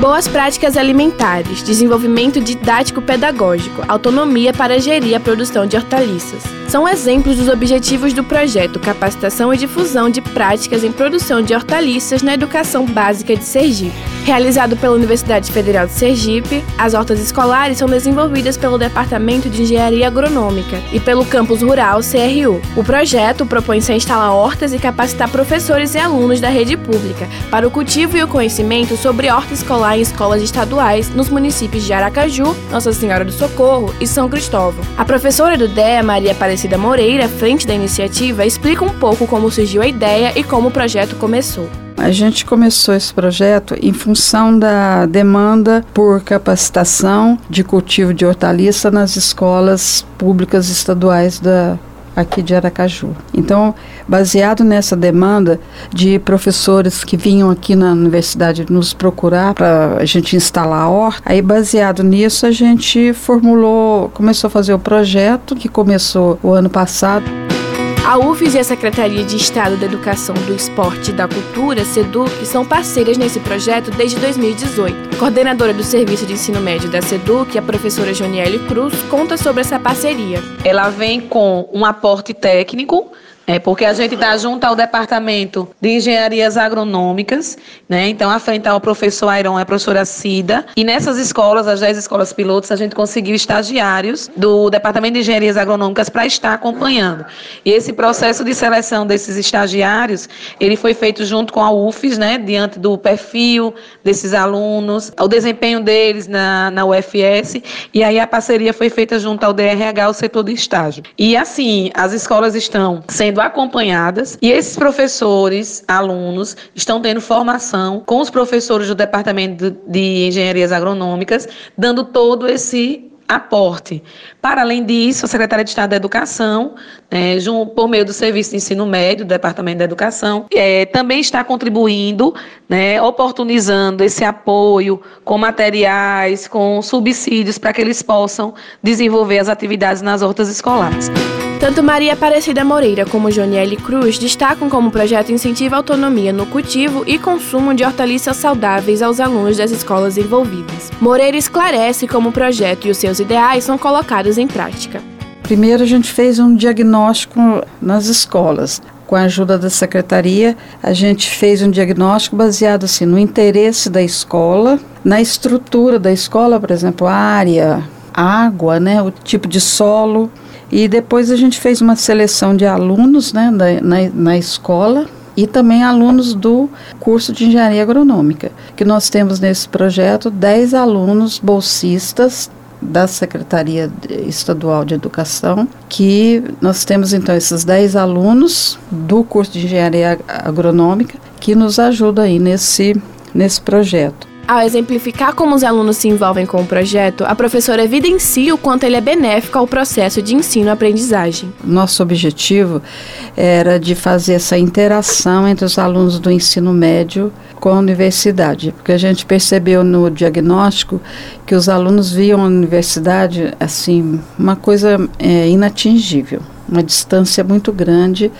Boas práticas alimentares, desenvolvimento didático-pedagógico, autonomia para gerir a produção de hortaliças. São exemplos dos objetivos do projeto Capacitação e Difusão de Práticas em Produção de Hortaliças na Educação Básica de Sergipe. Realizado pela Universidade Federal de Sergipe, as hortas escolares são desenvolvidas pelo Departamento de Engenharia Agronômica e pelo Campus Rural CRU. O projeto propõe-se a instalar hortas e capacitar professores e alunos da rede pública para o cultivo e o conhecimento sobre horta escolar em escolas estaduais nos municípios de Aracaju, Nossa Senhora do Socorro e São Cristóvão. A professora do DEA, Maria Aparecida Moreira, frente da iniciativa, explica um pouco como surgiu a ideia e como o projeto começou. A gente começou esse projeto em função da demanda por capacitação de cultivo de hortaliça nas escolas públicas estaduais da, aqui de Aracaju. Então, baseado nessa demanda de professores que vinham aqui na universidade nos procurar para a gente instalar a horta, aí baseado nisso a gente formulou, começou a fazer o projeto que começou o ano passado. A UFES e a Secretaria de Estado da Educação, do Esporte e da Cultura, SEDUC, são parceiras nesse projeto desde 2018. Coordenadora do Serviço de Ensino Médio da SEDUC, a professora Joniele Cruz, conta sobre essa parceria. Ela vem com um aporte técnico é porque a gente está junto ao Departamento de Engenharias Agronômicas, né? Então, à frente está o professor Airon e a professora Cida. E nessas escolas, as 10 escolas pilotos, a gente conseguiu estagiários do Departamento de Engenharias Agronômicas para estar acompanhando. E esse processo de seleção desses estagiários, ele foi feito junto com a UFES, né? Diante do perfil desses alunos, o desempenho deles na, na UFS. E aí a parceria foi feita junto ao DRH, o setor de estágio. E assim, as escolas estão sendo sendo acompanhadas e esses professores, alunos, estão tendo formação com os professores do Departamento de Engenharias Agronômicas, dando todo esse aporte. Para além disso, a Secretaria de Estado da Educação, né, por meio do Serviço de Ensino Médio, do Departamento da Educação, é, também está contribuindo, né, oportunizando esse apoio com materiais, com subsídios para que eles possam desenvolver as atividades nas hortas escolares. Tanto Maria Aparecida Moreira como Joniele Cruz destacam como o projeto incentiva a autonomia no cultivo e consumo de hortaliças saudáveis aos alunos das escolas envolvidas. Moreira esclarece como o projeto e os seus ideais são colocados em prática. Primeiro, a gente fez um diagnóstico nas escolas. Com a ajuda da secretaria, a gente fez um diagnóstico baseado assim, no interesse da escola, na estrutura da escola, por exemplo, área, água, né, o tipo de solo, e depois a gente fez uma seleção de alunos né, na, na, na escola e também alunos do curso de engenharia agronômica, que nós temos nesse projeto 10 alunos bolsistas da Secretaria Estadual de Educação, que nós temos então esses 10 alunos do curso de engenharia agronômica que nos ajudam aí nesse, nesse projeto. Ao exemplificar como os alunos se envolvem com o projeto, a professora evidencia o quanto ele é benéfico ao processo de ensino-aprendizagem. Nosso objetivo era de fazer essa interação entre os alunos do ensino médio com a universidade, porque a gente percebeu no diagnóstico que os alunos viam a universidade assim uma coisa é, inatingível uma distância muito grande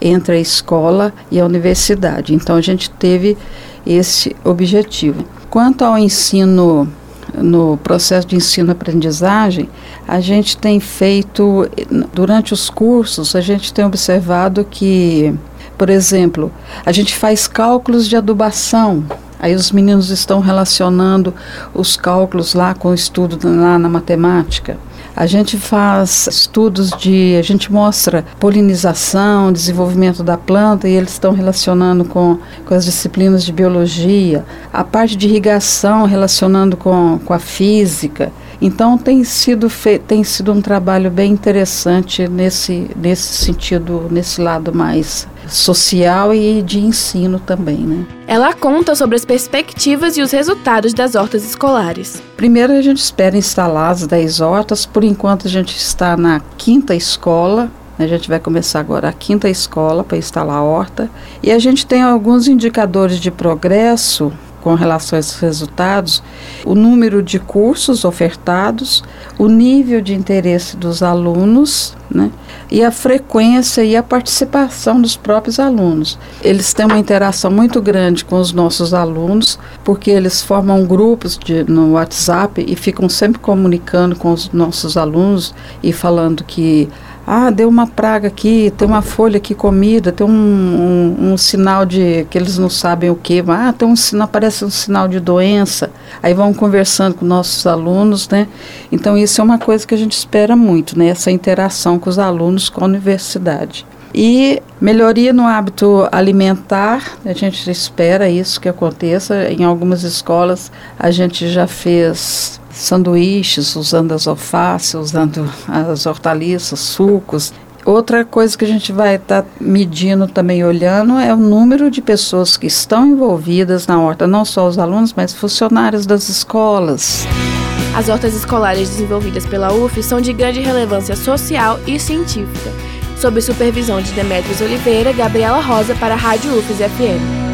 entre a escola e a universidade. Então a gente teve esse objetivo. Quanto ao ensino, no processo de ensino-aprendizagem, a gente tem feito, durante os cursos, a gente tem observado que, por exemplo, a gente faz cálculos de adubação. Aí os meninos estão relacionando os cálculos lá com o estudo lá na matemática. A gente faz estudos de, a gente mostra polinização, desenvolvimento da planta e eles estão relacionando com, com as disciplinas de biologia, a parte de irrigação relacionando com, com a física. Então tem sido, tem sido um trabalho bem interessante nesse, nesse sentido, nesse lado mais social e de ensino também, né? Ela conta sobre as perspectivas e os resultados das hortas escolares. Primeiro a gente espera instalar as 10 hortas, por enquanto a gente está na quinta escola, a gente vai começar agora a quinta escola para instalar a horta. E a gente tem alguns indicadores de progresso com relação a esses resultados o número de cursos ofertados, o nível de interesse dos alunos, né? E a frequência e a participação dos próprios alunos. Eles têm uma interação muito grande com os nossos alunos, porque eles formam grupos de, no WhatsApp e ficam sempre comunicando com os nossos alunos e falando que ah, deu uma praga aqui, tem uma folha aqui comida, tem um, um, um, sinal de que eles não sabem o que, ah, tem um sinal, um sinal de doença. Aí vão conversando com nossos alunos, né? Então isso é uma coisa que a gente espera muito, né? Essa interação com os alunos com a universidade. E melhoria no hábito alimentar, a gente espera isso que aconteça. Em algumas escolas a gente já fez sanduíches, usando as alfaces, usando as hortaliças, sucos. Outra coisa que a gente vai estar tá medindo também, olhando, é o número de pessoas que estão envolvidas na horta, não só os alunos, mas funcionários das escolas. As hortas escolares desenvolvidas pela UF são de grande relevância social e científica. Sob supervisão de Demetrios Oliveira, Gabriela Rosa para a Rádio UFES FM.